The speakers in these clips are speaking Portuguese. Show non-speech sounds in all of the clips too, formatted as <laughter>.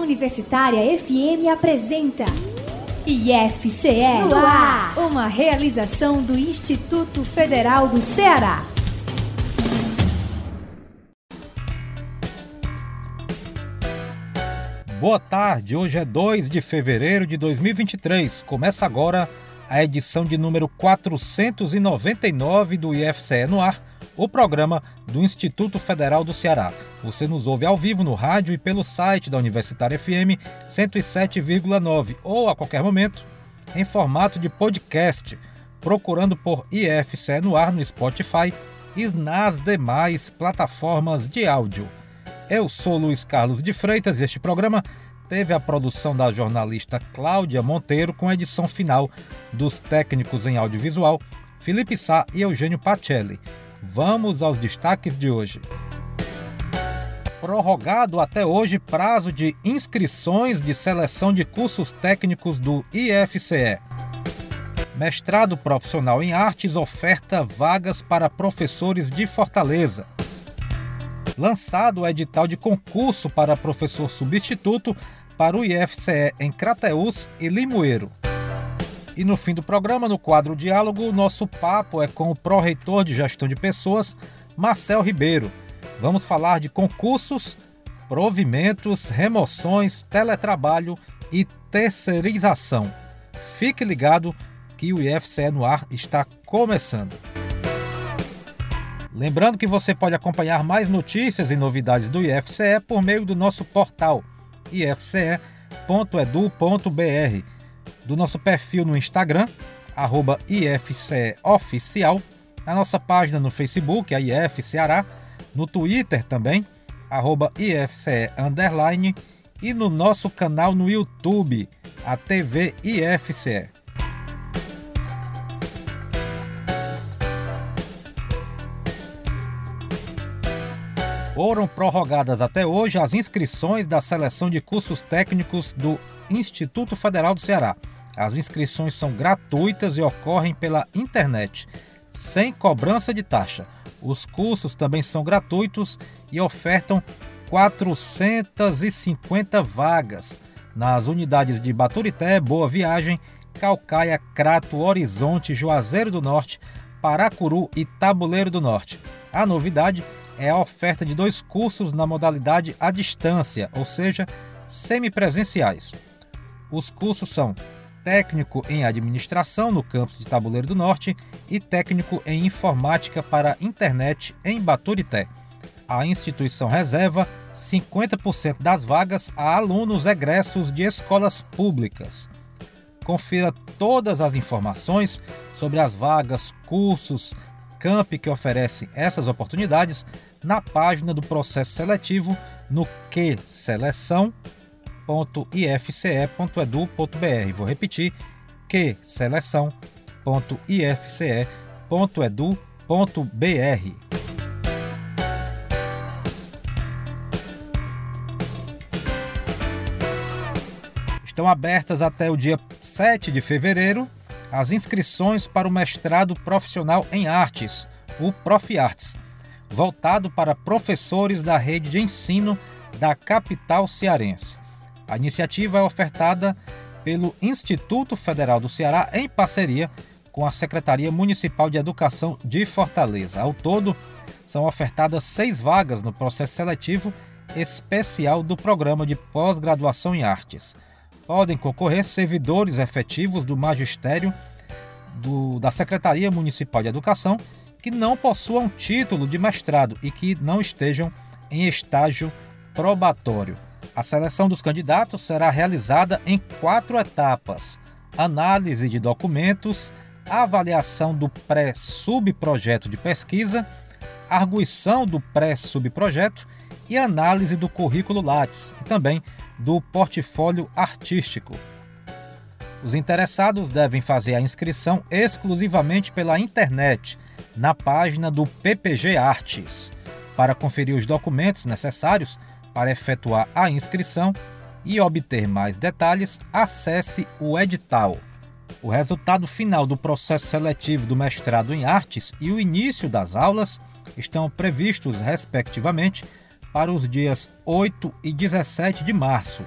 Universitária FM apresenta IFCE no ar, uma realização do Instituto Federal do Ceará. Boa tarde, hoje é 2 de fevereiro de 2023. Começa agora a edição de número 499 do IFCE no ar, o programa do Instituto Federal do Ceará. Você nos ouve ao vivo no rádio e pelo site da Universitária FM 107,9 ou a qualquer momento em formato de podcast, procurando por IFCE no ar no Spotify e nas demais plataformas de áudio. Eu sou Luiz Carlos de Freitas e este programa teve a produção da jornalista Cláudia Monteiro com a edição final dos técnicos em audiovisual Felipe Sá e Eugênio Pacelli. Vamos aos destaques de hoje. Prorrogado até hoje prazo de inscrições de seleção de cursos técnicos do IFCE. Mestrado profissional em artes oferta vagas para professores de Fortaleza lançado o edital de concurso para professor substituto para o IFCE em Crateús e Limoeiro. E no fim do programa, no quadro Diálogo, o nosso papo é com o pró-reitor de gestão de pessoas, Marcel Ribeiro. Vamos falar de concursos, provimentos, remoções, teletrabalho e terceirização. Fique ligado que o IFCE no ar está começando. Lembrando que você pode acompanhar mais notícias e novidades do IFCE por meio do nosso portal ifce.edu.br, do nosso perfil no Instagram, arroba IFCEOficial, a nossa página no Facebook, a IF Ceará, no Twitter também, arroba IFCE Underline, e no nosso canal no YouTube, a TV IFCE. Foram prorrogadas até hoje as inscrições da seleção de cursos técnicos do Instituto Federal do Ceará. As inscrições são gratuitas e ocorrem pela internet, sem cobrança de taxa. Os cursos também são gratuitos e ofertam 450 vagas nas unidades de Baturité, Boa Viagem, Calcaia, Crato, Horizonte, Juazeiro do Norte, Paracuru e Tabuleiro do Norte. A novidade é a oferta de dois cursos na modalidade à distância, ou seja, semipresenciais. Os cursos são técnico em administração no campus de Tabuleiro do Norte e técnico em informática para internet em Baturité. A instituição reserva 50% das vagas a alunos egressos de escolas públicas. Confira todas as informações sobre as vagas, cursos, camp que oferece essas oportunidades na página do processo seletivo no qseleção.ifce.edu.br. Vou repetir: qseleção.ifce.edu.br. Estão abertas até o dia 7 de fevereiro as inscrições para o mestrado profissional em artes, o Profiartes voltado para professores da rede de ensino da capital cearense. A iniciativa é ofertada pelo Instituto Federal do Ceará em parceria com a Secretaria Municipal de Educação de Fortaleza. Ao todo, são ofertadas seis vagas no processo seletivo especial do programa de pós-graduação em artes. Podem concorrer servidores efetivos do magistério do, da Secretaria Municipal de Educação que não possuam título de mestrado e que não estejam em estágio probatório. A seleção dos candidatos será realizada em quatro etapas: análise de documentos, avaliação do pré-subprojeto de pesquisa, arguição do pré-subprojeto e análise do currículo Lattes e também do portfólio artístico. Os interessados devem fazer a inscrição exclusivamente pela internet na página do PPG Artes. Para conferir os documentos necessários para efetuar a inscrição e obter mais detalhes, acesse o edital. O resultado final do processo seletivo do mestrado em artes e o início das aulas estão previstos, respectivamente, para os dias 8 e 17 de março.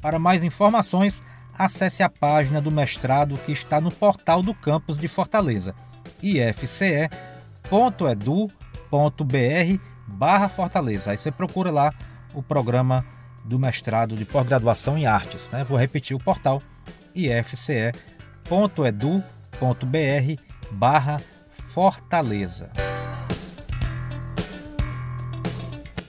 Para mais informações, acesse a página do mestrado que está no portal do campus de Fortaleza, ifce.edu.br barra Fortaleza. Aí você procura lá o programa do mestrado de pós-graduação em artes. Né? Vou repetir o portal ifce.edu.br barra Fortaleza.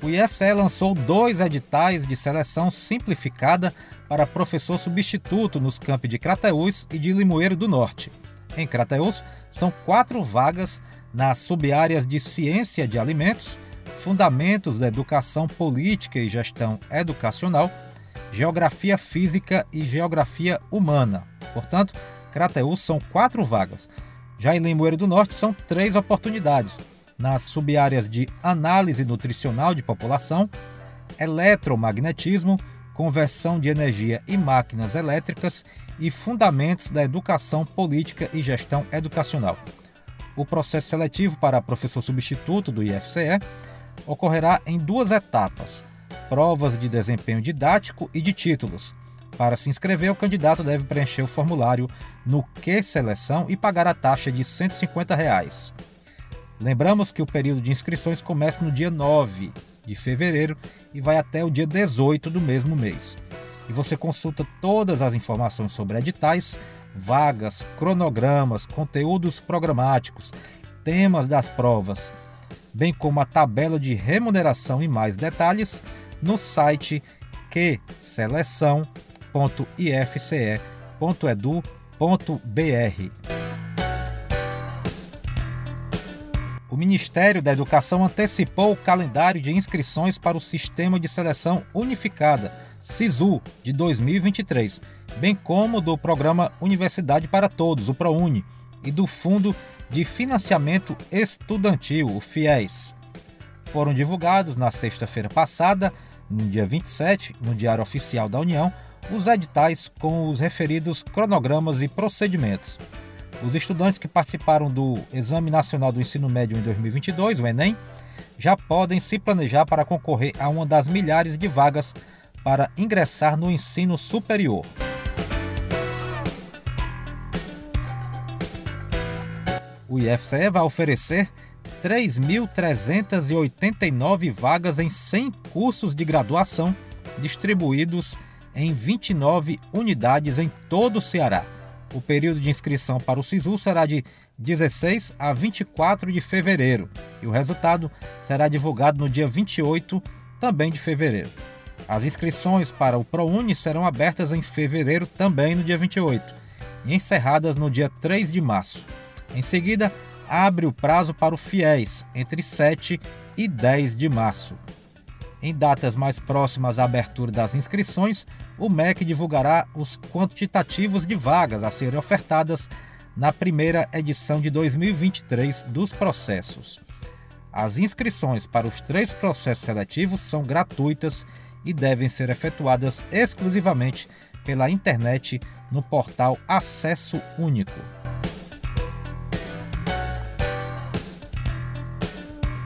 O IFCE lançou dois editais de seleção simplificada para professor substituto nos campi de Crateús e de Limoeiro do Norte. Em Crateús, são quatro vagas nas subáreas de Ciência de Alimentos, Fundamentos da Educação Política e Gestão Educacional, Geografia Física e Geografia Humana. Portanto, Crateús são quatro vagas. Já em Limoeiro do Norte são três oportunidades, nas subáreas de Análise Nutricional de População, Eletromagnetismo, Conversão de Energia e Máquinas Elétricas e Fundamentos da Educação Política e Gestão Educacional. O processo seletivo para professor substituto do IFCE ocorrerá em duas etapas: provas de desempenho didático e de títulos. Para se inscrever, o candidato deve preencher o formulário no Que Seleção e pagar a taxa de 150 reais. Lembramos que o período de inscrições começa no dia 9 de fevereiro e vai até o dia 18 do mesmo mês. E você consulta todas as informações sobre editais, vagas, cronogramas, conteúdos programáticos, temas das provas bem como a tabela de remuneração e mais detalhes no site qseleção.ifce.edu.br. O Ministério da Educação antecipou o calendário de inscrições para o Sistema de Seleção Unificada, SISU, de 2023, bem como do Programa Universidade para Todos, o ProUni, e do Fundo de Financiamento Estudantil, o FIES. Foram divulgados na sexta-feira passada, no dia 27, no Diário Oficial da União, os editais com os referidos cronogramas e procedimentos. Os estudantes que participaram do Exame Nacional do Ensino Médio em 2022, o Enem, já podem se planejar para concorrer a uma das milhares de vagas para ingressar no ensino superior. O IFCE vai oferecer 3.389 vagas em 100 cursos de graduação distribuídos em 29 unidades em todo o Ceará. O período de inscrição para o SISU será de 16 a 24 de fevereiro e o resultado será divulgado no dia 28 também de fevereiro. As inscrições para o ProUni serão abertas em fevereiro também no dia 28 e encerradas no dia 3 de março. Em seguida, abre o prazo para o FIES, entre 7 e 10 de março. Em datas mais próximas à abertura das inscrições, o MEC divulgará os quantitativos de vagas a serem ofertadas na primeira edição de 2023 dos processos. As inscrições para os três processos seletivos são gratuitas e devem ser efetuadas exclusivamente pela internet no portal Acesso Único.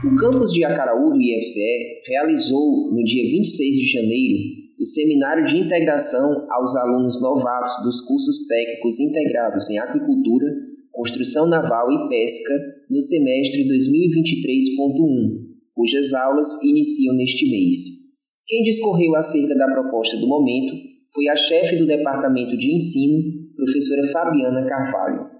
O campus de Acaraú do IFCE realizou, no dia 26 de janeiro, o seminário de integração aos alunos novatos dos cursos técnicos integrados em aquicultura, construção naval e pesca no semestre 2023.1, cujas aulas iniciam neste mês. Quem discorreu acerca da proposta do momento foi a chefe do Departamento de Ensino, professora Fabiana Carvalho.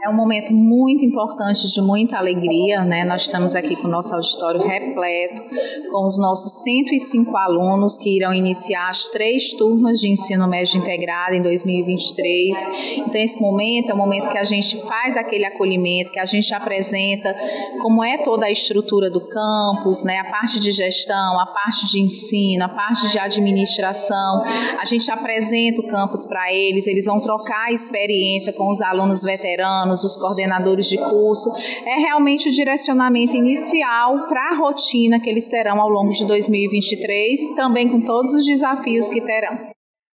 É um momento muito importante, de muita alegria, né? Nós estamos aqui com o nosso auditório repleto, com os nossos 105 alunos que irão iniciar as três turmas de ensino médio integrado em 2023. Então, esse momento é o momento que a gente faz aquele acolhimento, que a gente apresenta como é toda a estrutura do campus, né? A parte de gestão, a parte de ensino, a parte de administração. A gente apresenta o campus para eles, eles vão trocar experiência com os alunos veteranos os coordenadores de curso, é realmente o direcionamento inicial para a rotina que eles terão ao longo de 2023, também com todos os desafios que terão.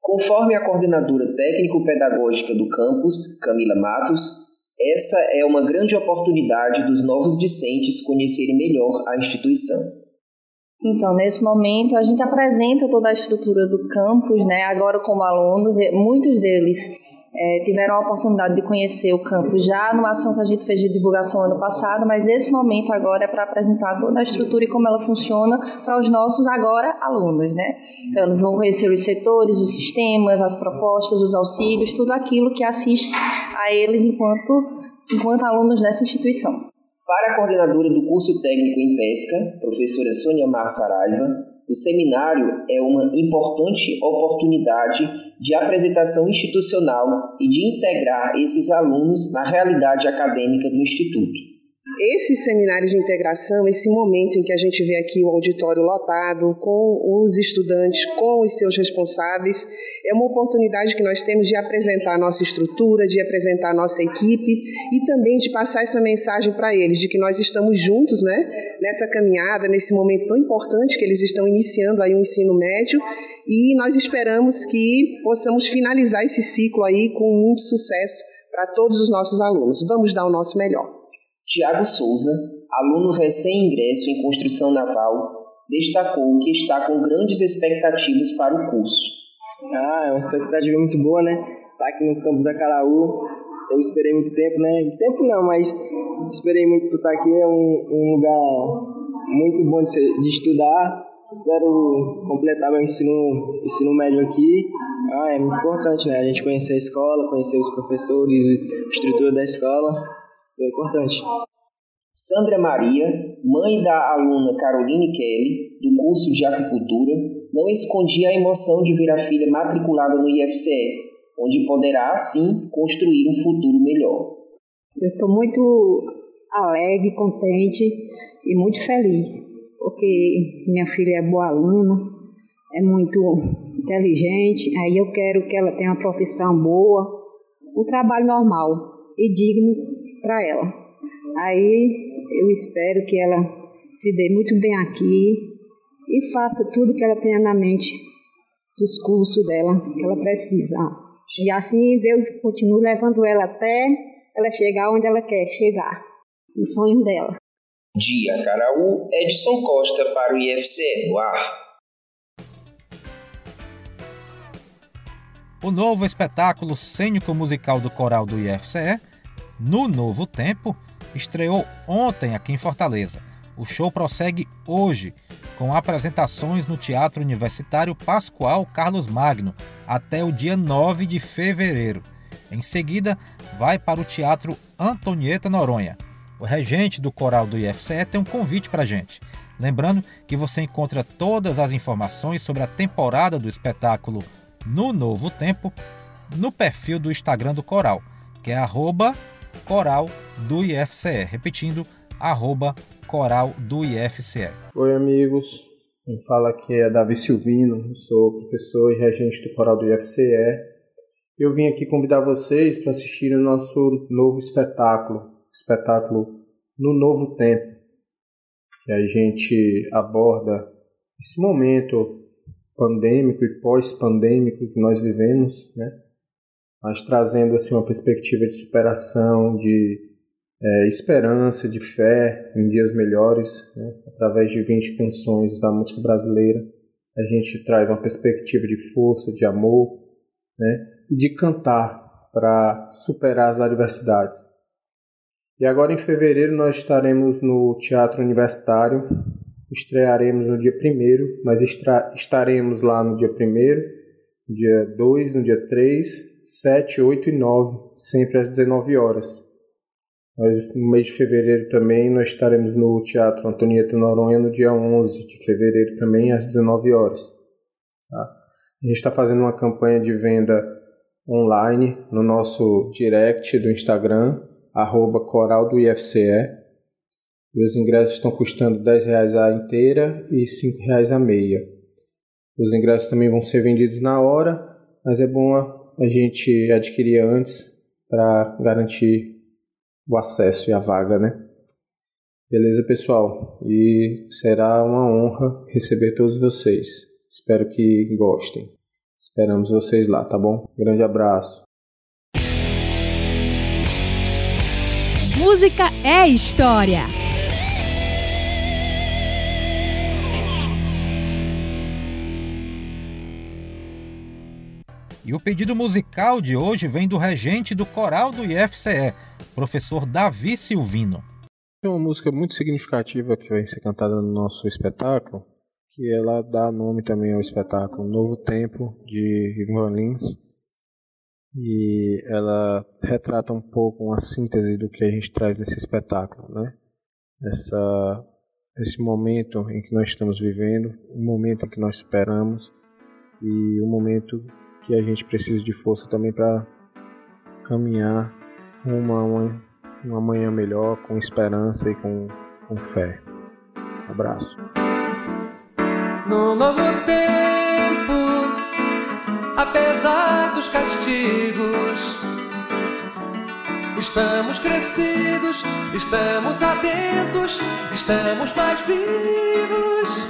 Conforme a coordenadora técnico-pedagógica do campus, Camila Matos, essa é uma grande oportunidade dos novos discentes conhecerem melhor a instituição. Então, nesse momento, a gente apresenta toda a estrutura do campus, né? Agora, como alunos, muitos deles é, tiveram a oportunidade de conhecer o campus já numa ação que a gente fez de divulgação ano passado, mas esse momento agora é para apresentar toda a estrutura e como ela funciona para os nossos agora alunos, né? Então, eles vão conhecer os setores, os sistemas, as propostas, os auxílios, tudo aquilo que assiste a eles enquanto, enquanto alunos dessa instituição. Para a coordenadora do curso técnico em pesca, professora Sônia Mar Saraiva, o seminário é uma importante oportunidade de apresentação institucional e de integrar esses alunos na realidade acadêmica do Instituto. Esse seminário de integração, esse momento em que a gente vê aqui o auditório lotado, com os estudantes, com os seus responsáveis, é uma oportunidade que nós temos de apresentar a nossa estrutura, de apresentar a nossa equipe e também de passar essa mensagem para eles, de que nós estamos juntos né, nessa caminhada, nesse momento tão importante que eles estão iniciando aí o ensino médio e nós esperamos que possamos finalizar esse ciclo aí com muito sucesso para todos os nossos alunos. Vamos dar o nosso melhor. Tiago Souza, aluno recém-ingresso em construção naval, destacou que está com grandes expectativas para o curso. Ah, é uma expectativa muito boa, né? Estar tá aqui no campus da Caraú, eu esperei muito tempo, né? Tempo não, mas esperei muito por estar aqui. É um, um lugar muito bom de, ser, de estudar. Espero completar meu ensino, ensino médio aqui. Ah, é muito importante, né? A gente conhecer a escola, conhecer os professores, a estrutura da escola. É importante. Sandra Maria, mãe da aluna Caroline Kelly, do curso de aquicultura, não escondia a emoção de ver a filha matriculada no IFCE, onde poderá, assim, construir um futuro melhor. Eu estou muito alegre, contente e muito feliz, porque minha filha é boa aluna, é muito inteligente, aí eu quero que ela tenha uma profissão boa, um trabalho normal e digno para ela. Aí eu espero que ela se dê muito bem aqui e faça tudo que ela tenha na mente dos cursos dela que ela precisa. E assim Deus continue levando ela até ela chegar onde ela quer chegar, no sonho dela. Dia Caraú, Edson Costa para o IFC no ar. O novo espetáculo cênico musical do coral do IFCE no Novo Tempo, estreou ontem aqui em Fortaleza. O show prossegue hoje, com apresentações no Teatro Universitário Pascoal Carlos Magno, até o dia 9 de fevereiro. Em seguida, vai para o Teatro Antonieta Noronha. O regente do coral do IFCE tem um convite para a gente. Lembrando que você encontra todas as informações sobre a temporada do espetáculo No Novo Tempo no perfil do Instagram do coral, que é arroba coral do IFCE. Repetindo, arroba coral do IFCE. Oi, amigos. Quem fala aqui é Davi Silvino, sou professor e regente do coral do IFCE. Eu vim aqui convidar vocês para assistirem o nosso novo espetáculo, espetáculo No Novo Tempo, que a gente aborda esse momento pandêmico e pós-pandêmico que nós vivemos, né? Mas trazendo assim uma perspectiva de superação, de é, esperança, de fé em dias melhores, né? através de 20 canções da música brasileira, a gente traz uma perspectiva de força, de amor, né? e de cantar para superar as adversidades. E agora em fevereiro nós estaremos no Teatro Universitário, estrearemos no dia 1 mas estaremos lá no dia 1 dia 2, no dia 3 7, 8 e 9, sempre às 19 horas. Nós, no mês de fevereiro também, nós estaremos no Teatro Antonieta Noronha no dia 11 de fevereiro também, às 19 horas. Tá? A gente está fazendo uma campanha de venda online no nosso direct do Instagram, arroba coral do IFCE. E os ingressos estão custando R$ 10 a inteira e R$ 5 a meia. Os ingressos também vão ser vendidos na hora, mas é bom a gente adquiria antes para garantir o acesso e a vaga, né? Beleza, pessoal? E será uma honra receber todos vocês. Espero que gostem. Esperamos vocês lá, tá bom? Grande abraço. Música é história. E o pedido musical de hoje vem do regente do coral do IFCE, professor Davi Silvino. É uma música muito significativa que vai ser cantada no nosso espetáculo, que ela dá nome também ao espetáculo Novo Tempo de Ivan Lins. E ela retrata um pouco uma síntese do que a gente traz nesse espetáculo, né? Essa, esse momento em que nós estamos vivendo, um momento em que nós esperamos e um momento que a gente precisa de força também para caminhar uma, uma, manhã melhor, com esperança e com, com fé. Abraço. No novo tempo, apesar dos castigos, estamos crescidos, estamos atentos, estamos mais vivos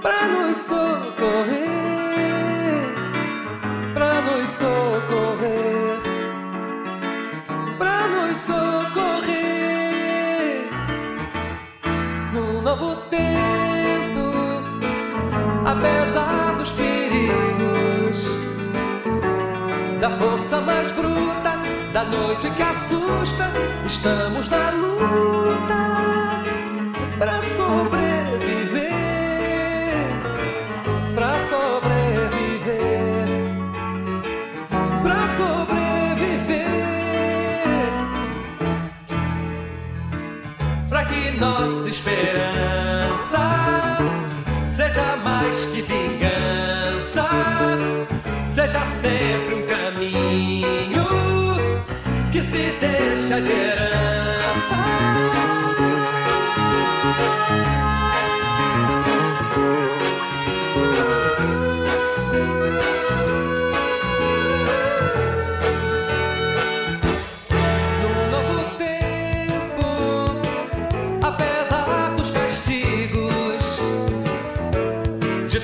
para nos socorrer socorrer, para nos socorrer num novo tempo, apesar dos perigos, da força mais bruta, da noite que assusta, estamos na luta para sobreviver, nossa esperança seja mais que vingança, seja sempre um caminho que se deixa de herança.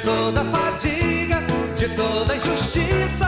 toda fadiga, de toda injustiça.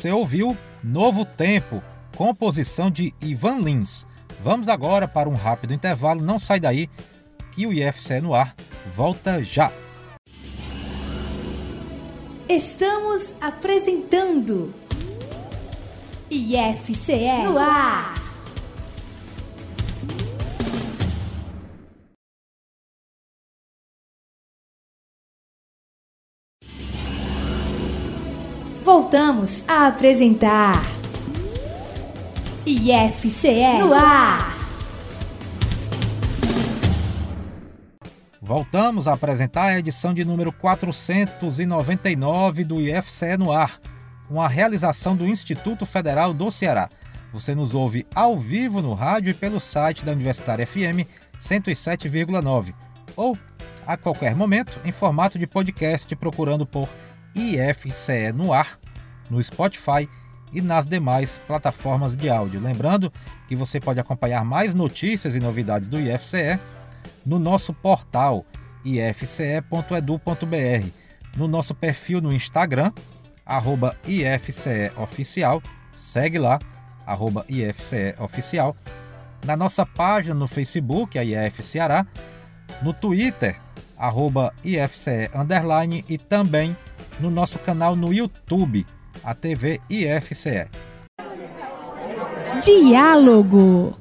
Você ouviu Novo Tempo, composição de Ivan Lins. Vamos agora para um rápido intervalo, não sai daí, que o IFCE no ar volta já. Estamos apresentando IFCE no ar. Voltamos a apresentar IFCE no ar. Voltamos a apresentar a edição de número 499 do IFCE no ar, uma realização do Instituto Federal do Ceará. Você nos ouve ao vivo no rádio e pelo site da Universitária FM 107,9 ou a qualquer momento em formato de podcast procurando por IFCE no ar, no Spotify e nas demais plataformas de áudio. Lembrando que você pode acompanhar mais notícias e novidades do IFCE no nosso portal ifce.edu.br, no nosso perfil no Instagram, arroba IFCEOficial, segue lá, arroba IFCEOficial, na nossa página no Facebook, a IF Ceará, no Twitter, arroba IFCE Underline e também no nosso canal no YouTube, a TV IFCE. Diálogo.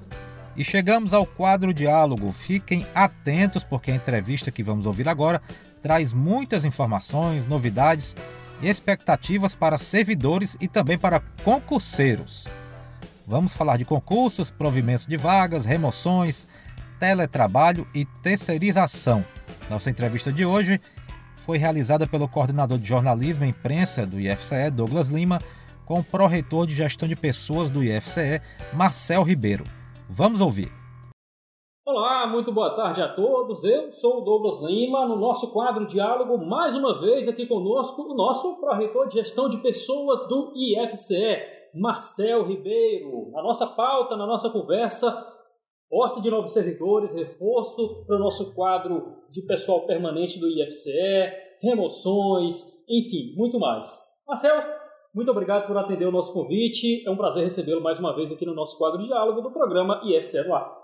E chegamos ao quadro Diálogo. Fiquem atentos porque a entrevista que vamos ouvir agora traz muitas informações, novidades e expectativas para servidores e também para concurseiros. Vamos falar de concursos, provimentos de vagas, remoções, teletrabalho e terceirização. Nossa entrevista de hoje foi realizada pelo coordenador de jornalismo e imprensa do IFCE, Douglas Lima, com o pró-reitor de gestão de pessoas do IFCE, Marcel Ribeiro. Vamos ouvir. Olá, muito boa tarde a todos. Eu sou o Douglas Lima, no nosso quadro Diálogo, mais uma vez aqui conosco o nosso pró-reitor de gestão de pessoas do IFCE, Marcel Ribeiro. A nossa pauta, na nossa conversa, posse de novos servidores, reforço para o nosso quadro de pessoal permanente do IFCE, remoções, enfim, muito mais. Marcel, muito obrigado por atender o nosso convite. É um prazer recebê-lo mais uma vez aqui no nosso quadro de diálogo do programa IFCE no ar.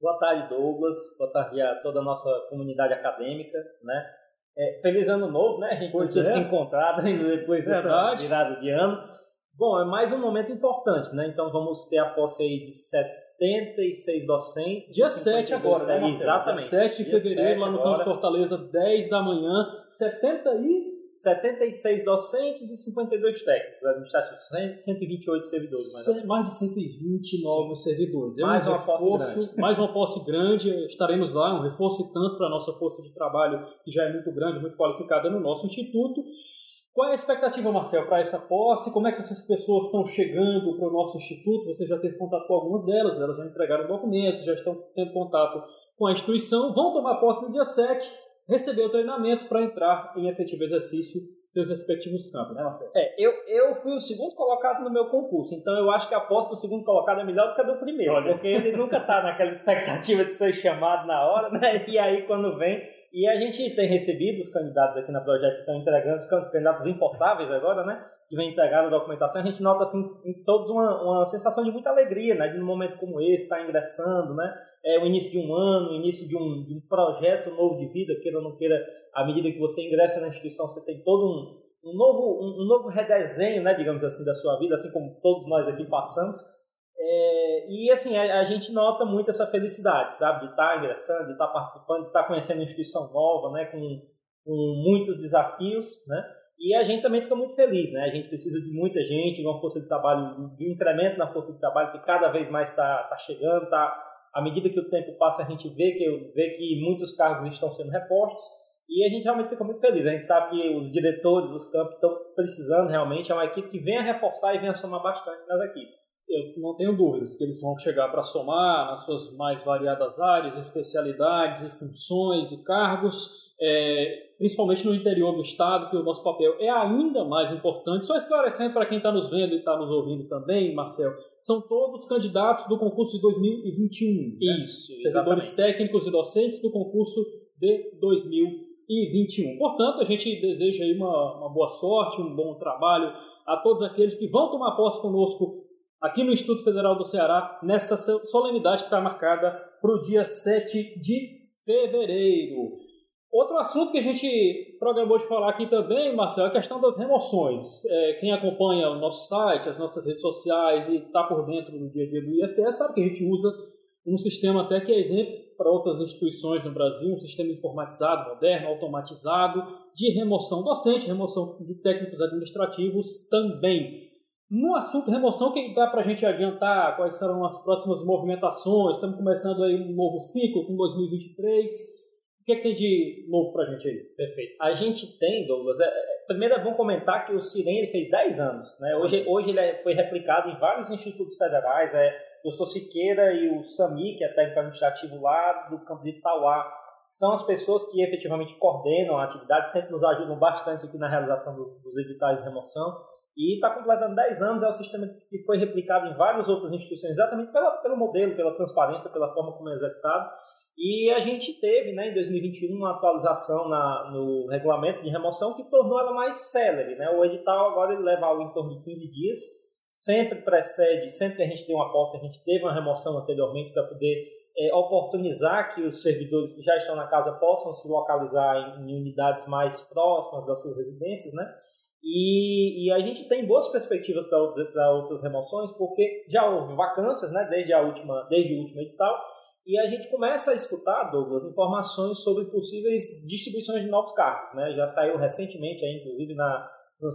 Boa tarde, Douglas. Boa tarde a toda a nossa comunidade acadêmica, né? É, feliz ano novo, né? A gente ter é. se encontrado depois dessa virada de ano. Bom, é mais um momento importante, né? Então vamos ter a posse aí de 76 docentes. Dia 7 agora, né? Exatamente. Dia 7 de fevereiro, lá no Campo Fortaleza, 10 da manhã, 70 e 76 docentes e 52 técnicos administrativos, 128 servidores. Mais, mais de 120 novos Sim. servidores. É mais um uma reforço, posse grande. <laughs> Mais uma posse grande, estaremos lá, um reforço tanto para a nossa força de trabalho, que já é muito grande, muito qualificada no nosso instituto. Qual é a expectativa, Marcel, para essa posse? Como é que essas pessoas estão chegando para o nosso instituto? Você já teve contato com algumas delas, elas já entregaram documentos, já estão tendo contato com a instituição, vão tomar posse no dia 7 receber o treinamento para entrar em efetivo exercício seus respectivos campos, né, Marcelo? É, eu, eu fui o segundo colocado no meu concurso, então eu acho que a aposta do segundo colocado é melhor do que a do primeiro, Olha. porque ele nunca está naquela expectativa de ser chamado na hora, né? E aí quando vem. E a gente tem recebido os candidatos aqui na projeto que estão entregando, os candidatos impostáveis agora, né? Que vem entregar a documentação, a gente nota assim, em todos uma, uma sensação de muita alegria, né? De num momento como esse, estar tá ingressando, né? é o início de um ano, o início de um, de um projeto novo de vida, queira ou não queira, à medida que você ingressa na instituição, você tem todo um, um novo, um, um, novo redesenho, né, digamos assim, da sua vida, assim como todos nós aqui passamos. É, e assim, a, a, gente nota muito essa felicidade, sabe, de estar ingressando, de estar participando, de estar conhecendo uma instituição nova, né, com, com muitos desafios, né, e a gente também fica muito feliz, né? A gente precisa de muita gente, de uma força de trabalho, de um incremento na força de trabalho que cada vez mais está tá chegando, está à medida que o tempo passa, a gente vê que, vê que muitos cargos estão sendo repostos e a gente realmente fica muito feliz. A gente sabe que os diretores, os campos estão precisando realmente. É uma equipe que venha reforçar e venha somar bastante nas equipes. Eu não tenho dúvidas que eles vão chegar para somar nas suas mais variadas áreas, especialidades e funções e cargos é, principalmente no interior do estado, que o nosso papel é ainda mais importante. Só esclarecendo para quem está nos vendo e está nos ouvindo também, Marcel, são todos candidatos do concurso de 2021. Né? Isso, Servidores técnicos e docentes do concurso de 2021. 2021. Portanto, a gente deseja aí uma, uma boa sorte, um bom trabalho a todos aqueles que vão tomar posse conosco aqui no Instituto Federal do Ceará, nessa solenidade que está marcada para o dia 7 de fevereiro. Outro assunto que a gente programou de falar aqui também, Marcelo, é a questão das remoções. É, quem acompanha o nosso site, as nossas redes sociais e está por dentro do dia a dia do IFCE sabe que a gente usa um sistema até que é exemplo para outras instituições no Brasil, um sistema informatizado, moderno, automatizado, de remoção docente, remoção de técnicos administrativos também. No assunto remoção, quem dá para a gente adiantar quais serão as próximas movimentações? Estamos começando aí um novo ciclo com 2023 o que, é que tem de novo pra gente aí? Perfeito. A gente tem, Douglas, é, é primeiro é bom comentar que o Sirene fez 10 anos. Né? Hoje, hoje ele é, foi replicado em vários institutos federais. É, o Siqueira e o SAMI, que é técnico administrativo lá do campo de Itauá, são as pessoas que efetivamente coordenam a atividade, sempre nos ajudam bastante aqui na realização do, dos editais de remoção. E está completando 10 anos, é um sistema que foi replicado em várias outras instituições, exatamente pela, pelo modelo, pela transparência, pela forma como é executado. E a gente teve, né, em 2021, uma atualização na, no regulamento de remoção que tornou ela mais célere. Né? O edital agora ele leva algo em torno de 15 dias, sempre precede, sempre que a gente tem uma posse, a gente teve uma remoção anteriormente para poder é, oportunizar que os servidores que já estão na casa possam se localizar em, em unidades mais próximas das suas residências, né? E, e, a gente tem boas perspectivas para outras, outras remoções, porque já houve vacâncias, né, desde a última, desde o último edital, e a gente começa a escutar, Douglas, informações sobre possíveis distribuições de novos cargos. Né? Já saiu recentemente, aí, inclusive na,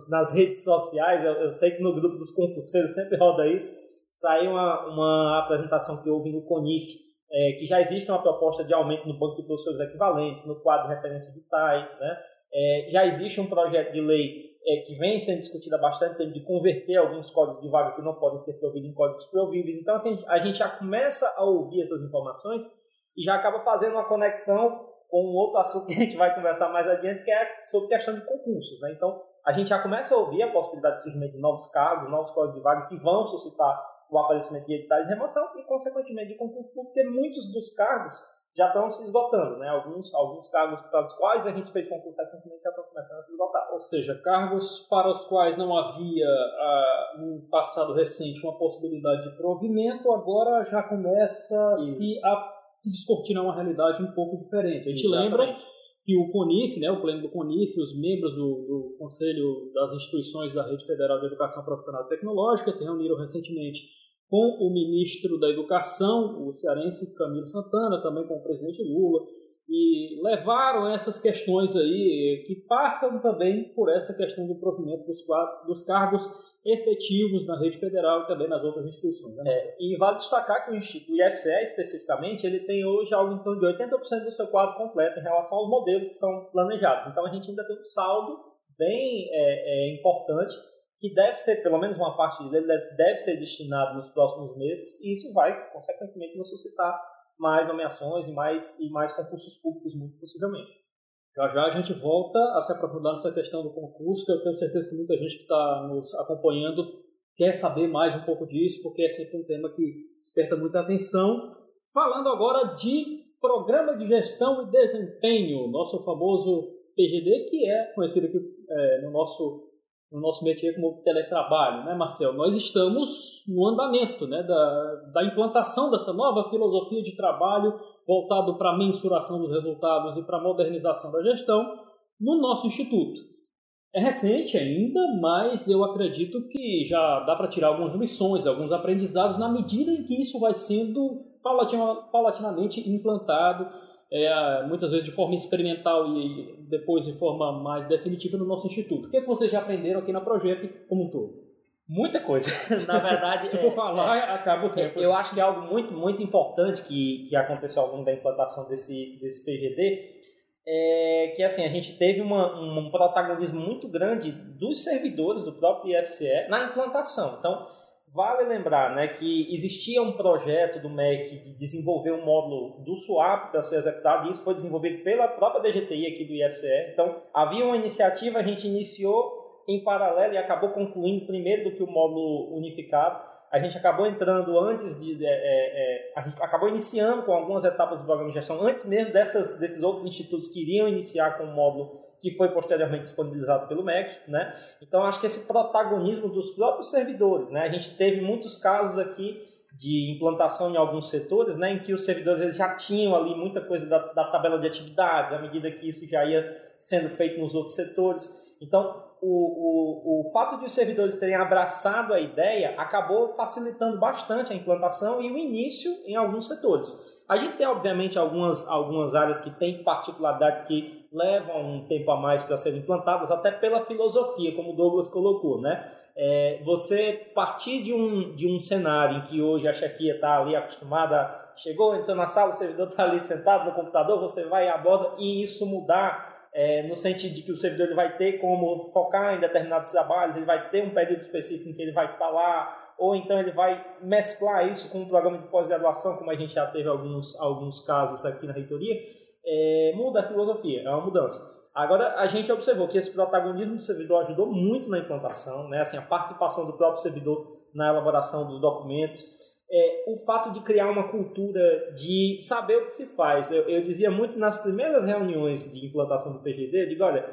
nas redes sociais, eu, eu, sei que no grupo dos concurseiros sempre roda isso, saiu uma, uma apresentação que houve no CONIF, é, que já existe uma proposta de aumento no banco de professores equivalentes, no quadro de referência de TAI, né? É, já existe um projeto de lei é, que vem sendo discutida bastante de converter alguns códigos de vaga que não podem ser providos em códigos províveis. Então, assim, a gente já começa a ouvir essas informações e já acaba fazendo uma conexão com um outro assunto que a gente vai conversar mais adiante, que é sobre questão de concursos. Né? Então, a gente já começa a ouvir a possibilidade de surgimento de novos cargos, novos códigos de vaga que vão suscitar o aparecimento de editais de remoção e, consequentemente, de concurso público, porque muitos dos cargos já estão se esgotando, né? Alguns, alguns cargos para os quais a gente fez concurso recentemente já estão começando a se esgotar. Ou seja, cargos para os quais não havia ah, no passado recente uma possibilidade de provimento, agora já começa se a se descortinar uma realidade um pouco diferente. A gente Exatamente. lembra que o CONIF, né, o pleno do CONIF, os membros do, do Conselho das Instituições da Rede Federal de Educação Profissional e Tecnológica se reuniram recentemente com o ministro da Educação, o cearense Camilo Santana, também com o presidente Lula, e levaram essas questões aí que passam também por essa questão do provimento dos, dos cargos efetivos na rede federal e também nas outras instituições. Né? É, e vale destacar que o, Instituto, IFCE, especificamente, ele tem hoje algo em torno de 80% do seu quadro completo em relação aos modelos que são planejados. Então a gente ainda tem um saldo bem é, é, importante que deve ser, pelo menos uma parte dele deve, ser destinado nos próximos meses, e isso vai, consequentemente, nos suscitar mais nomeações e mais, e mais concursos públicos, muito possivelmente. Já já a gente volta a se aprofundar nessa questão do concurso, que eu tenho certeza que muita gente que está nos acompanhando quer saber mais um pouco disso, porque é sempre um tema que desperta muita atenção. Falando agora de Programa de Gestão e Desempenho, nosso famoso PGD, que é conhecido aqui é, no nosso no nosso métier como teletrabalho, né, Marcel? Nós estamos no andamento né, da, da implantação dessa nova filosofia de trabalho voltado para a mensuração dos resultados e para a modernização da gestão no nosso instituto. É recente ainda, mas eu acredito que já dá para tirar algumas lições, alguns aprendizados na medida em que isso vai sendo paulatinamente implantado é, muitas vezes de forma experimental e depois de forma mais definitiva no nosso instituto. O que, é que vocês já aprenderam aqui na Projeto como um todo? Muita coisa. <laughs> Na verdade, se for é, falar, é, acaba o tempo. Eu acho que é algo muito, muito importante que, que aconteceu ao longo da implantação desse, desse PGD é que assim a gente teve uma, um protagonismo muito grande dos servidores do próprio IFCE na implantação. Então, Vale lembrar né, que existia um projeto do MEC de desenvolver um módulo do SWAP para ser executado, e isso foi desenvolvido pela própria DGTI aqui do IFCE. Então, havia uma iniciativa, a gente iniciou em paralelo e acabou concluindo primeiro do que o módulo unificado. a gente acabou entrando antes de. É, é, a gente acabou iniciando com algumas etapas do programa de gestão, antes mesmo dessas, desses outros institutos que iriam iniciar com o módulo que foi posteriormente disponibilizado pelo MEC, né? Então acho que esse protagonismo dos próprios servidores, né? A gente teve muitos casos aqui de implantação em alguns setores, né, em que os servidores eles já tinham ali muita coisa da, da tabela de atividades, à medida que isso já ia sendo feito nos outros setores. Então, o, o, o fato de os servidores terem abraçado a ideia acabou facilitando bastante a implantação e o início em alguns setores. A gente tem, obviamente, algumas, algumas áreas que têm particularidades que levam um tempo a mais para serem implantadas, até pela filosofia, como o Douglas colocou, né? é, você partir de um, de um cenário em que hoje a chefia está ali acostumada, chegou, entrou na sala, o servidor está ali sentado no computador, você vai e aborda, e isso mudar é, no sentido de que o servidor ele vai ter como focar em determinados trabalhos, ele vai ter um período específico em que ele vai lá, ou então ele vai mesclar isso com um programa de pós-graduação, como a gente já teve alguns, alguns casos aqui na reitoria, é, muda a filosofia, é uma mudança. Agora, a gente observou que esse protagonismo do servidor ajudou muito na implantação, né? assim, a participação do próprio servidor na elaboração dos documentos, é, o fato de criar uma cultura de saber o que se faz. Eu, eu dizia muito nas primeiras reuniões de implantação do PGD, eu digo, olha,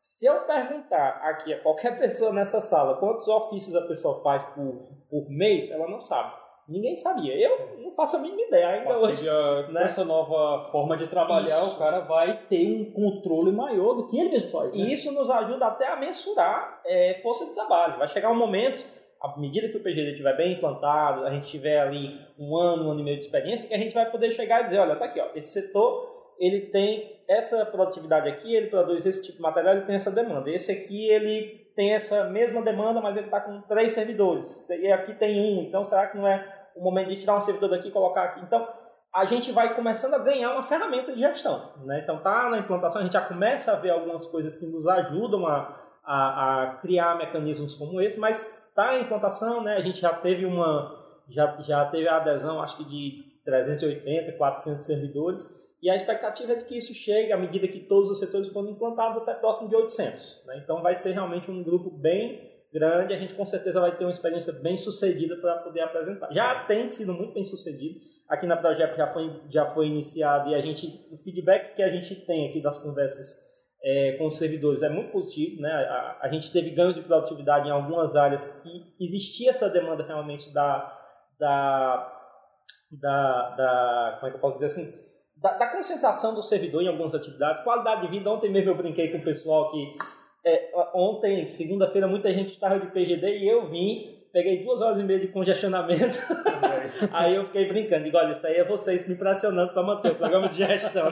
se eu perguntar aqui a qualquer <laughs> pessoa nessa sala quantos ofícios a pessoa faz por, por mês, ela não sabe. Ninguém sabia. Eu não faço a mínima ideia ainda hoje. Com né? essa nova forma de trabalhar, Isso. o cara vai ter um controle maior do que ele mesmo faz. Né? E isso nos ajuda até a mensurar é, força de trabalho. Vai chegar um momento, à medida que o PGD estiver bem implantado, a gente tiver ali um ano, um ano e meio de experiência, que a gente vai poder chegar e dizer, olha, tá aqui, ó, esse setor ele tem essa produtividade aqui, ele produz esse tipo de material, ele tem essa demanda. Esse aqui ele tem essa mesma demanda, mas ele está com três servidores. E aqui tem um, então será que não é momento de tirar um servidor daqui e colocar aqui. Então, a gente vai começando a ganhar uma ferramenta de gestão. Né? Então, tá na implantação, a gente já começa a ver algumas coisas que nos ajudam a, a, a criar mecanismos como esse, mas tá em implantação, né? a gente já teve uma já, já teve a adesão, acho que de 380, 400 servidores, e a expectativa é de que isso chegue à medida que todos os setores forem implantados até próximo de 800. Né? Então vai ser realmente um grupo bem grande, a gente com certeza vai ter uma experiência bem sucedida para poder apresentar. Já tem sido muito bem sucedido. Aqui na Projeto já foi, já foi iniciado e a gente, o feedback que a gente tem aqui das conversas é, com os servidores é muito positivo. Né? A, a, gente teve ganhos de produtividade em algumas áreas que existia essa demanda realmente da, da, da, da como é que eu posso dizer assim, da, da concentração do servidor em algumas atividades, qualidade de vida. Ontem mesmo eu brinquei com o pessoal que é, ontem, segunda-feira, muita gente estava de PGD e eu vim, peguei duas horas e meia de congestionamento. <laughs> aí eu fiquei brincando, digo, olha, isso aí é vocês me pressionando para manter o programa de gestão.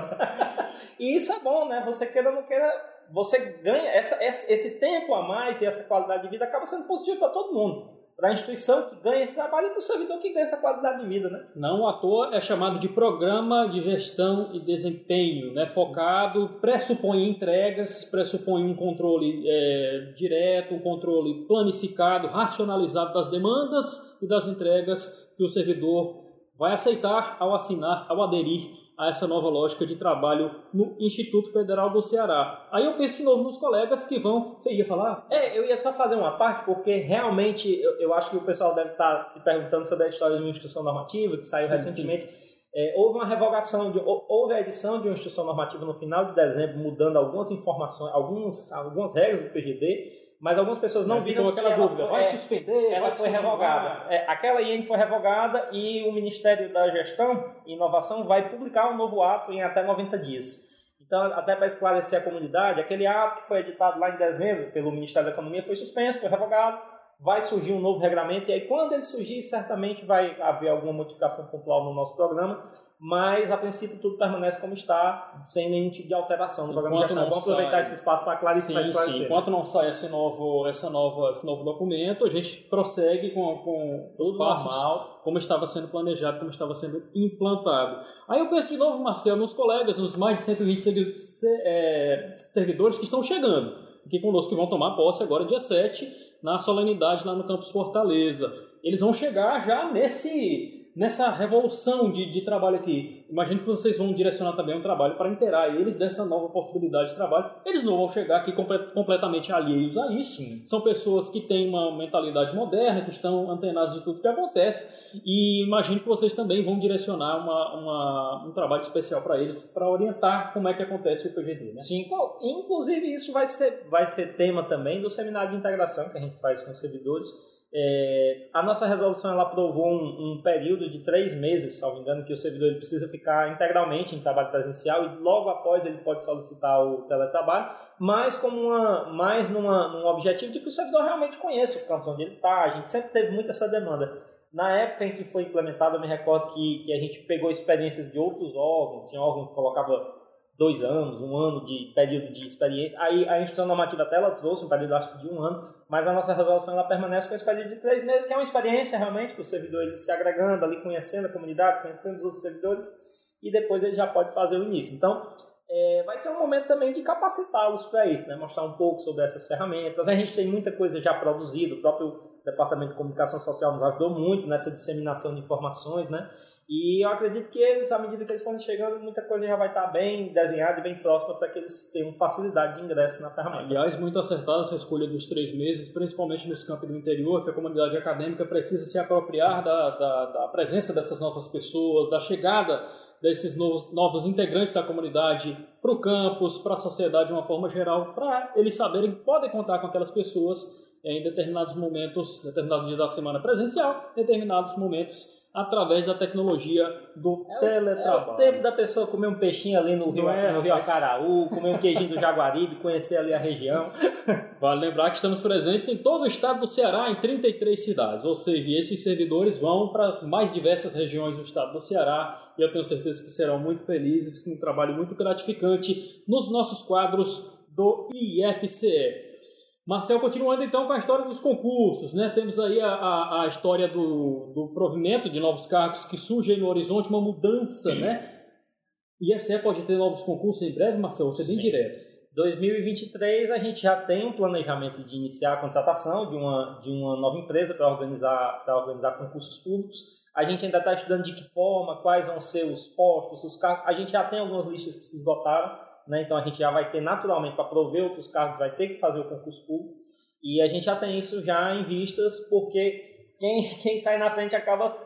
e isso é bom, né? Você queira ou não queira, você ganha essa, esse tempo a mais e essa qualidade de vida acaba sendo positivo para todo mundo para a instituição que ganha esse trabalho e para o servidor que ganha essa qualidade de vida, né? Não à toa é chamado de Programa de Gestão e Desempenho, né? focado, pressupõe entregas, pressupõe um controle é, direto, um controle planificado, racionalizado das demandas e das entregas que o servidor vai aceitar ao assinar, ao aderir a essa nova lógica de trabalho no Instituto Federal do Ceará. Aí eu penso de novo nos colegas que vão. Você ia falar? É, eu ia só fazer uma parte, porque realmente eu, eu acho que o pessoal deve estar se perguntando sobre a história de uma instituição normativa que saiu sim, recentemente. Sim. É, houve uma revogação, de, houve a edição de uma instituição normativa no final de dezembro, mudando algumas informações, alguns, algumas regras do PGD mas algumas pessoas não viram aquela dúvida. Foi, vai suspender? Ela vai foi revogada. É, aquela IN foi revogada e o Ministério da Gestão e Inovação vai publicar um novo ato em até 90 dias. Então, até para esclarecer a comunidade, aquele ato que foi editado lá em dezembro pelo Ministério da Economia foi suspenso, foi revogado. Vai surgir um novo regulamento e aí, quando ele surgir, certamente vai haver alguma modificação pontual no nosso programa mas a princípio tudo permanece como está, sem nenhum tipo de alteração no programa enquanto de. Vamos aproveitar sai... esse espaço para clarificar sim, sim. Enquanto não sai esse novo, essa nova, esse novo documento, a gente prossegue com, com os passos normal. como estava sendo planejado, como estava sendo implantado. Aí eu penso de novo, Marcelo, nos colegas, nos mais de 120 é, servidores que estão chegando aqui conosco, que vão tomar posse agora dia 7, na solenidade lá no Campus Fortaleza. Eles vão chegar já nesse nessa revolução de, de trabalho aqui. Imagino que vocês vão direcionar também um trabalho para inteirar eles dessa nova possibilidade de trabalho. Eles não vão chegar aqui comple completamente alheios a isso. Sim. São pessoas que têm uma mentalidade moderna, que estão antenados de tudo que acontece. E imagino que vocês também vão direcionar uma, uma um trabalho especial para eles, para orientar como é que acontece o PGD. Né? Sim, inclusive isso vai ser, vai ser tema também do seminário de integração que a gente faz com os servidores é, a nossa resolução ela aprovou um, um, período de três meses, salvo engano, que o servidor ele precisa ficar integralmente em trabalho presencial e logo após ele pode solicitar o teletrabalho, mas como uma, mais numa, num objetivo de que o servidor realmente conheça o campus onde ele está. A gente sempre teve muito essa demanda. Na época em que foi implementado, eu me recordo que, que a gente pegou experiências de outros órgãos, tinha órgão que colocava dois anos, um ano de período de experiência. Aí a instituição normativa até ela trouxe um período acho de um ano, mas a nossa resolução ela permanece com esse período de três meses, que é uma experiência realmente para o servidor ele se agregando ali, conhecendo a comunidade, conhecendo os outros servidores, e depois ele já pode fazer o início. Então, é, vai ser um momento também de capacitá-los para isso, né? mostrar um pouco sobre essas ferramentas. A gente tem muita coisa já produzida, o próprio Departamento de Comunicação Social nos ajudou muito nessa disseminação de informações, né? E eu acredito que eles, à medida que eles forem chegando, muita coisa já vai estar bem desenhada e bem próxima para que eles tenham facilidade de ingresso na ferramenta. Aliás, muito acertada essa escolha dos três meses, principalmente nos campos do interior, que a comunidade acadêmica precisa se apropriar da, da, da presença dessas novas pessoas, da chegada desses novos, novos integrantes da comunidade para o campus, para a sociedade de uma forma geral, para eles saberem que podem contar com aquelas pessoas em determinados momentos, determinados dias da semana presencial, determinados momentos através da tecnologia do é teletrabalho. É o tempo da pessoa comer um peixinho ali no Rio, é, no Rio Acaraú, comer um queijinho do Jaguaribe, <laughs> conhecer ali a região. Vale lembrar que estamos presentes em todo o estado do Ceará, em 33 cidades, ou seja, esses servidores vão para as mais diversas regiões do estado do Ceará e eu tenho certeza que serão muito felizes com um trabalho muito gratificante nos nossos quadros do IFCE. Marcel, continuando então com a história dos concursos, né? Temos aí a, a, a história do, do provimento de novos cargos que surge aí no horizonte, uma mudança, né? E a pode ter novos concursos em breve, Marcel? Você bem Sim. direto. 2023 a gente já tem um planejamento de iniciar a contratação de uma, de uma nova empresa para organizar, organizar concursos públicos. A gente ainda está estudando de que forma, quais vão ser os postos, os cargos. A gente já tem algumas listas que se esgotaram né? Então a gente já vai ter naturalmente para prover outros cargos, vai ter que fazer o concurso público. E a gente já tem isso já em vistas, porque quem, <laughs> quem sai na frente acaba,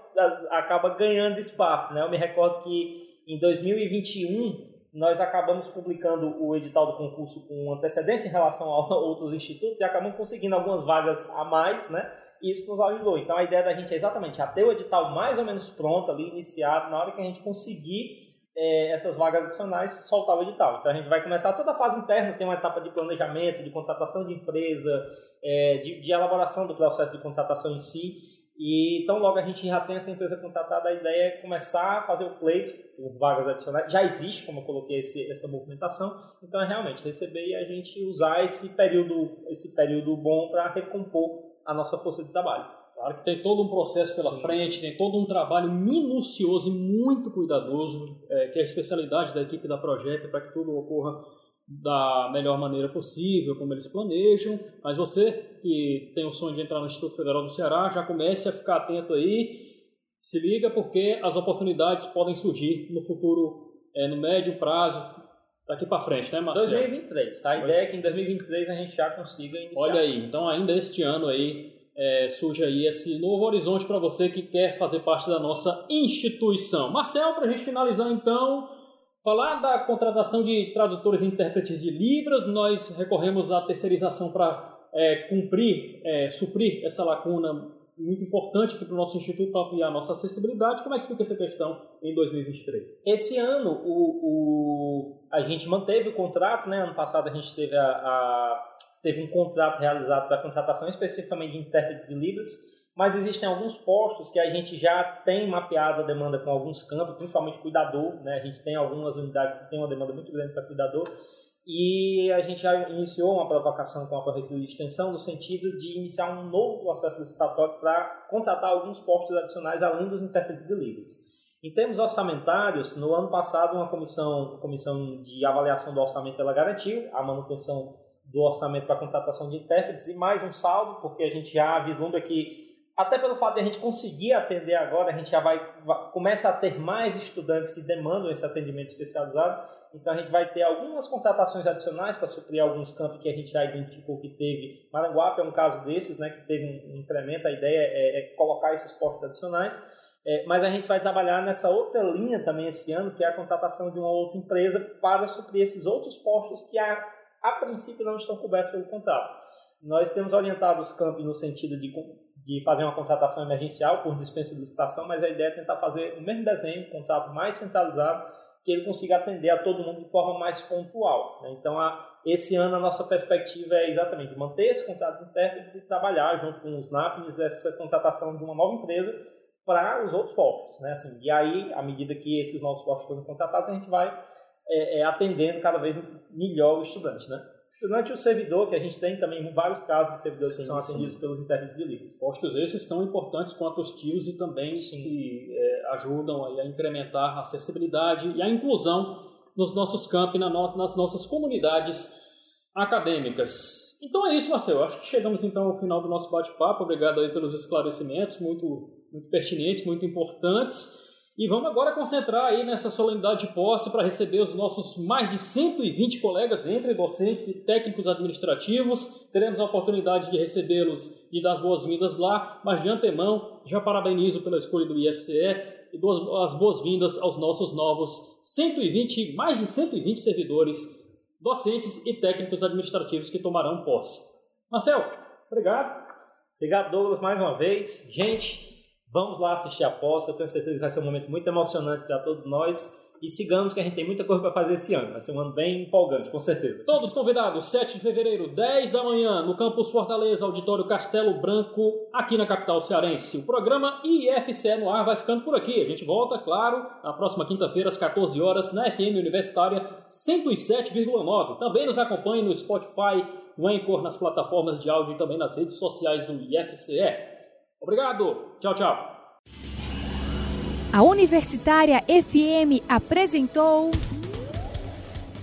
acaba ganhando espaço. Né? Eu me recordo que em 2021 nós acabamos publicando o edital do concurso com antecedência em relação a <laughs> outros institutos e acabamos conseguindo algumas vagas a mais, né? E isso nos ajudou. Então a ideia da gente é exatamente já ter o edital mais ou menos pronto ali, iniciado, na hora que a gente conseguir é, essas vagas adicionais soltar o edital. Então a gente vai começar toda a fase interna, tem uma etapa de planejamento, de contratação de empresa, é, de, de, elaboração do processo de contratação em si. E então logo a gente já tem essa empresa contratada, a ideia é começar a fazer o pleito por vagas adicionais. Já existe, como eu coloquei, esse, essa movimentação. Então é realmente receber e a gente usar esse período, esse período bom para recompor a nossa força de trabalho. Claro que tem todo um processo pela sim, frente, sim. tem todo um trabalho minucioso e muito cuidadoso, é, que é a especialidade da equipe da Projeto, para que tudo ocorra da melhor maneira possível, como eles planejam. Mas você que tem o sonho de entrar no Instituto Federal do Ceará, já comece a ficar atento aí, se liga porque as oportunidades podem surgir no futuro, é, no médio prazo, daqui para frente, né, Marcelo? 2023. A ideia é que em 2023 a gente já consiga iniciar. Olha aí, então ainda este ano aí é, surge aí esse novo horizonte para você que quer fazer parte da nossa instituição. Marcel, para a gente finalizar então, falar da contratação de tradutores e intérpretes de Libras, nós recorremos à terceirização para é, cumprir, é, suprir essa lacuna muito importante aqui para o nosso instituto para ampliar a nossa acessibilidade. Como é que fica essa questão em 2023? Esse ano o, o a gente manteve o contrato, né? Ano passado a gente teve a, a teve um contrato realizado para contratação especificamente de intérprete de Libras, mas existem alguns postos que a gente já tem mapeado a demanda com alguns campos, principalmente cuidador, né? A gente tem algumas unidades que têm uma demanda muito grande para cuidador, e a gente já iniciou uma provocação com a Prefeitura de Extensão no sentido de iniciar um novo processo licitatório para contratar alguns postos adicionais além dos intérpretes de Libras. Em termos orçamentários, no ano passado uma comissão, comissão de avaliação do orçamento ela garantiu a manutenção do orçamento para contratação de intérpretes e mais um saldo, porque a gente já vislumbra que até pelo fato de a gente conseguir atender agora, a gente já vai, vai começa a ter mais estudantes que demandam esse atendimento especializado. Então a gente vai ter algumas contratações adicionais para suprir alguns campos que a gente já identificou que teve. Maranguape é um caso desses, né, que teve um, incremento. A ideia é, é colocar esses postos adicionais. É, mas a gente vai trabalhar nessa outra linha também esse ano, que é a contratação de uma outra empresa para suprir esses outros postos que a, a princípio não estão cobertos pelo contrato. Nós temos orientado os campos no sentido de, de fazer uma contratação emergencial por dispensa de licitação, mas a ideia é tentar fazer o mesmo desenho, um contrato mais centralizado, que ele consiga atender a todo mundo de forma mais pontual. Né? Então, a, esse ano a nossa perspectiva é exatamente manter esse contrato de intérpretes e trabalhar junto com os NAPNs essa contratação de uma nova empresa para os outros postos. Né? Assim, e aí, à medida que esses novos postos forem contratados, a gente vai é, é, atendendo cada vez melhor o estudante. Né? Durante o servidor, que a gente tem também vários casos de servidores sim, que são atendidos sim. pelos intérpretes de livros. Postos esses tão importantes quanto os tios e também sim. que é, ajudam a incrementar a acessibilidade e a inclusão nos nossos campi, na no, nas nossas comunidades acadêmicas. Então é isso, Marcelo. Acho que chegamos então ao final do nosso bate-papo. Obrigado aí pelos esclarecimentos muito, muito pertinentes, muito importantes. E vamos agora concentrar aí nessa solenidade de posse para receber os nossos mais de 120 colegas, entre docentes e técnicos administrativos. Teremos a oportunidade de recebê-los e dar as boas-vindas lá, mas de antemão já parabenizo pela escolha do IFCE e dou as boas-vindas aos nossos novos 120, mais de 120 servidores, docentes e técnicos administrativos que tomarão posse. Marcel, obrigado. Obrigado, Douglas, mais uma vez. Gente, Vamos lá assistir a posse, eu tenho certeza que vai ser um momento muito emocionante para todos nós. E sigamos que a gente tem muita coisa para fazer esse ano. Vai ser um ano bem empolgante, com certeza. Todos convidados, 7 de fevereiro, 10 da manhã, no Campus Fortaleza, Auditório Castelo Branco, aqui na capital cearense. O programa IFCE no ar vai ficando por aqui. A gente volta, claro, na próxima quinta-feira, às 14 horas, na FM Universitária 107,9. Também nos acompanhe no Spotify, no Anchor, nas plataformas de áudio e também nas redes sociais do IFCE. Obrigado. Tchau, tchau. A Universitária FM apresentou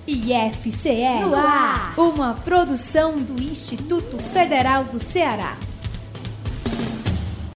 IFCE no ar, uma produção do Instituto Federal do Ceará.